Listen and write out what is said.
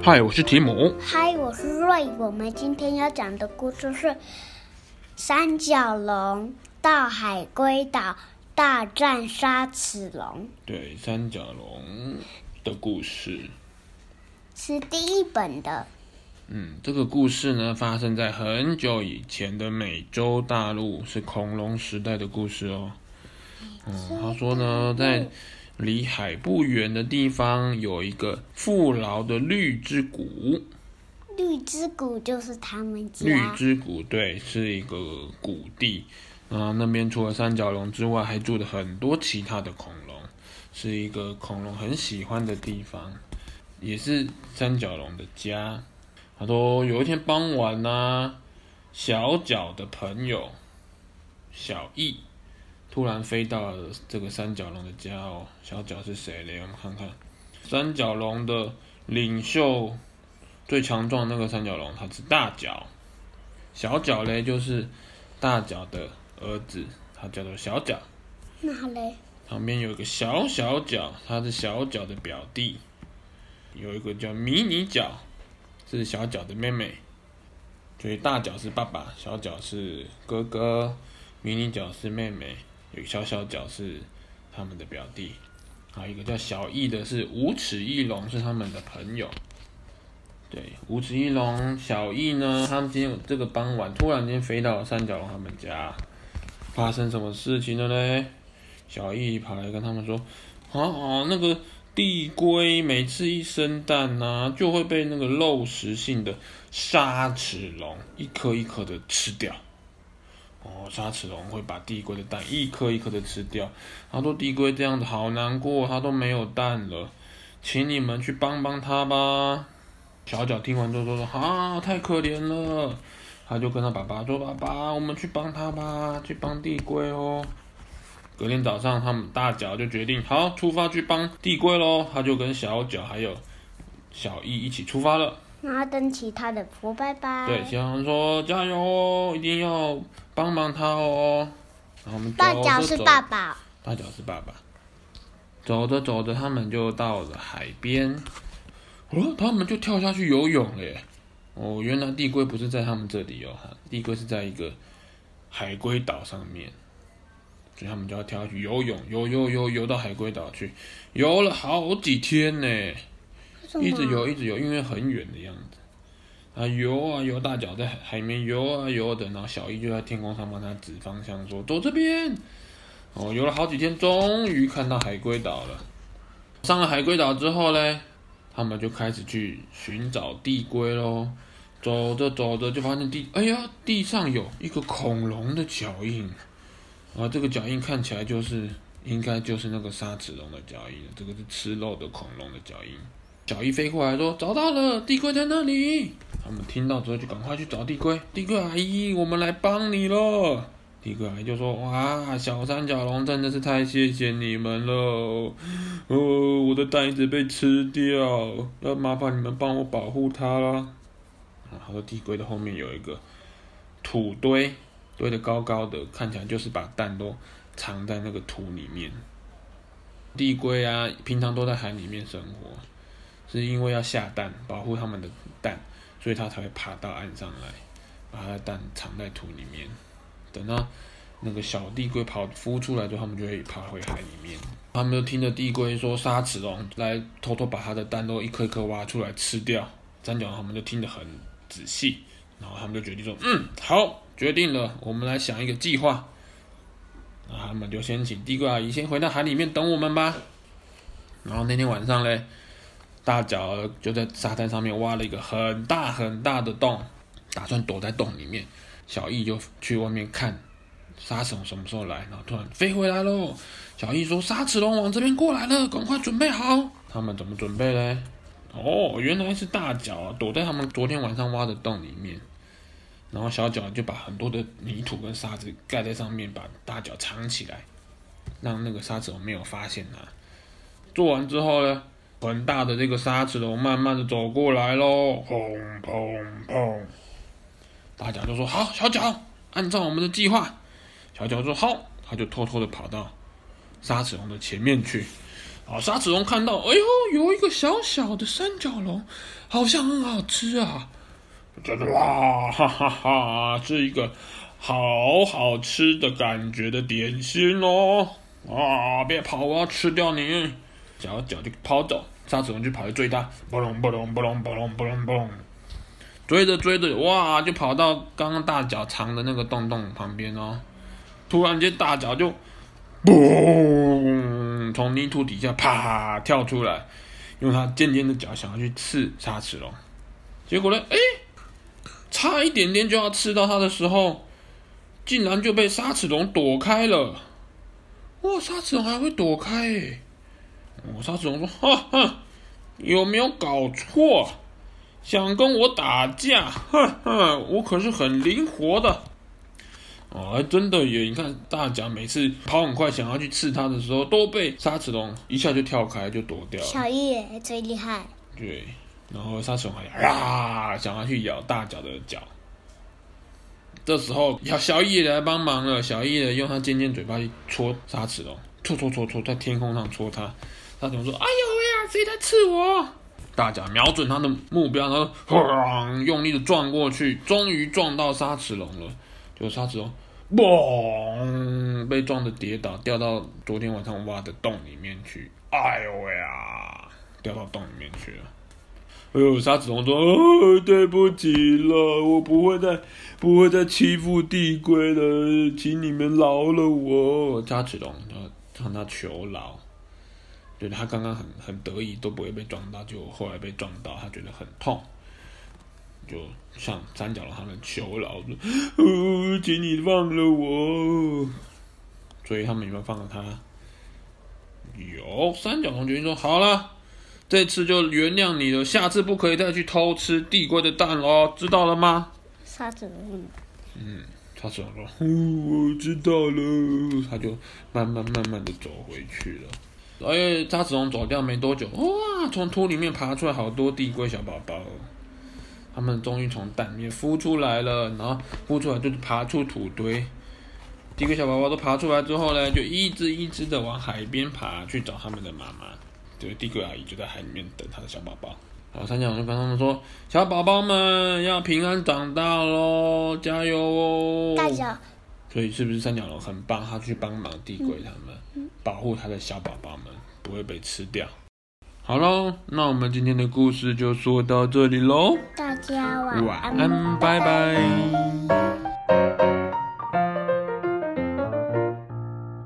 嗨，我是提姆。嗨，我是瑞。我们今天要讲的故事是三角龙到海龟岛大战鲨齿龙。对，三角龙的故事是第一本的。嗯，这个故事呢，发生在很久以前的美洲大陆，是恐龙时代的故事哦。嗯，他说呢，在离海不远的地方有一个富饶的绿之谷。绿之谷就是他们家。绿之谷对，是一个谷地。啊，那边除了三角龙之外，还住了很多其他的恐龙，是一个恐龙很喜欢的地方，也是三角龙的家。他说有一天傍晚呢、啊，小角的朋友小翼突然飞到了这个三角龙的家哦。小角是谁嘞？我们看看，三角龙的领袖最强壮的那个三角龙，它是大角。小角嘞就是大角的儿子，它叫做小角。那嘞？旁边有一个小小角，它是小角的表弟。有一个叫迷你角。是小角的妹妹，所以大角是爸爸，小角是哥哥，迷你角是妹妹，有个小小角是他们的表弟，还有一个叫小翼的是无齿翼龙，是他们的朋友。对，无齿翼龙、小翼呢，他们今天这个傍晚突然间飞到了三角龙他们家，发生什么事情了呢？小翼跑来跟他们说：“啊啊，那个。”地龟每次一生蛋呐、啊，就会被那个肉食性的沙齿龙一颗一颗的吃掉。哦，沙齿龙会把地龟的蛋一颗一颗的吃掉。他说地龟这样子好难过，它都没有蛋了，请你们去帮帮它吧。小脚听完之后说说啊，太可怜了。他就跟他爸爸说：“爸爸，我们去帮他吧，去帮地龟哦。”隔天早上，他们大脚就决定好出发去帮地龟喽。他就跟小脚还有小易一起出发了。然后跟其他的说拜拜。对，小角说加油哦，一定要帮帮他哦。然后我们大脚是爸爸。大脚是爸爸。走着走着，他们就到了海边。哦，他们就跳下去游泳了耶。哦，原来地龟不是在他们这里哦，地龟是在一个海龟岛上面。所以他们就要跳下去游泳，游游游游到海龟岛去，游了好几天呢，一直游一直游，因为很远的样子。啊游啊游，大脚在海面游啊游的，然后小翼就在天空上帮他指方向，说走这边。哦，游了好几天，终于看到海龟岛了。上了海龟岛之后呢，他们就开始去寻找地龟喽。走着走着就发现地，哎呀，地上有一个恐龙的脚印。啊，这个脚印看起来就是，应该就是那个沙齿龙的脚印。这个是吃肉的恐龙的脚印。小翼飞过来说：“找到了，地龟在那里。”他们听到之后就赶快去找地龟。地龟阿姨，我们来帮你了。地龟阿姨就说：“哇，小三角龙真的是太谢谢你们了。哦，我的蛋一直被吃掉，要麻烦你们帮我保护它了。”然后地龟的后面有一个土堆。堆得高高的，看起来就是把蛋都藏在那个土里面。地龟啊，平常都在海里面生活，是因为要下蛋，保护他们的蛋，所以它才会爬到岸上来，把它的蛋藏在土里面。等到那个小地龟跑孵出来之后，他们就会爬回海里面。他们就听着地龟说沙齿龙来偷偷把它的蛋都一颗一颗挖出来吃掉，三角龙他们就听得很仔细，然后他们就决定说，嗯，好。决定了，我们来想一个计划。那他们就先请地龟阿姨先回到海里面等我们吧。然后那天晚上嘞，大角就在沙滩上面挖了一个很大很大的洞，打算躲在洞里面。小翼就去外面看沙齿龙什么时候来，然后突然飞回来喽。小翼说：“沙齿龙往这边过来了，赶快准备好。”他们怎么准备嘞？哦，原来是大角躲在他们昨天晚上挖的洞里面。然后小角就把很多的泥土跟沙子盖在上面，把大角藏起来，让那个沙齿龙没有发现它。做完之后呢，很大的这个沙齿龙慢慢的走过来喽，砰砰砰！大家就说：“好，小脚，按照我们的计划。”小脚说：“好。”他就偷偷的跑到沙齿龙的前面去，啊，沙子龙看到，哎呦，有一个小小的三角龙，好像很好吃啊！觉得哇，哈哈哈，是一个好好吃的感觉的点心哦！啊，别跑，我要吃掉你！脚脚就跑走，沙子龙就跑去追它，嘣隆嘣隆嘣隆嘣隆嘣隆嘣隆，追着追着，哇，就跑到刚刚大脚藏的那个洞洞旁边哦。突然间，大脚就，嘣，从泥土底下啪跳出来，用它尖尖的脚想要去刺沙齿龙，结果呢，哎，差一点点就要刺到它的时候，竟然就被沙齿龙躲开了。哇，沙齿龙还会躲开？哦，沙齿龙说：“哈哈，有没有搞错？想跟我打架？哈哈，我可是很灵活的。”哦，还真的耶！你看大脚每次跑很快，想要去刺他的时候，都被沙齿龙一下就跳开，就躲掉了。小叶最厉害。对，然后沙齿龙还啊，想要去咬大脚的脚。这时候要小叶来帮忙了，小叶用他尖尖嘴巴去戳沙齿龙，戳戳戳戳，在天空上戳它。沙齿龙说：“哎呦喂呀，谁在刺我？”大脚瞄准它的目标，然后轰，用力的撞过去，终于撞到沙齿龙了。就沙齿龙，嘣，被撞的跌倒，掉到昨天晚上挖的洞里面去。哎呦喂啊，掉到洞里面去了。哎呦，沙子龙说：“哦，对不起了，我不会再不会再欺负地龟了，请你们饶了我。”沙子龙要向他求饶，觉得他刚刚很很得意，都不会被撞到，就后来被撞到，他觉得很痛。就向三角龙他们求饶说：“哦，请你放了我。”所以他们有没有放了他？有。三角龙决定说：“好了，这次就原谅你了，下次不可以再去偷吃地龟的蛋了，知道了吗？”沙子龙。嗯，沙子龙说：“哦，我知道了。”他就慢慢慢慢的走回去了。哎，沙子龙走掉没多久，哇，从土里面爬出来好多地龟小宝宝。他们终于从蛋里面孵出来了，然后孵出来就是爬出土堆。地龟小宝宝都爬出来之后呢，就一只一只的往海边爬去找他们的妈妈。就是地龟阿姨就在海里面等他的小宝宝。然后三角龙就跟他们说：“小宝宝们要平安长大喽，加油哦！”所以是不是三角龙很棒？他去帮忙地龟他们，嗯、保护他的小宝宝们不会被吃掉。好喽，那我们今天的故事就说到这里喽。大家晚安，晚安，拜拜。拜拜。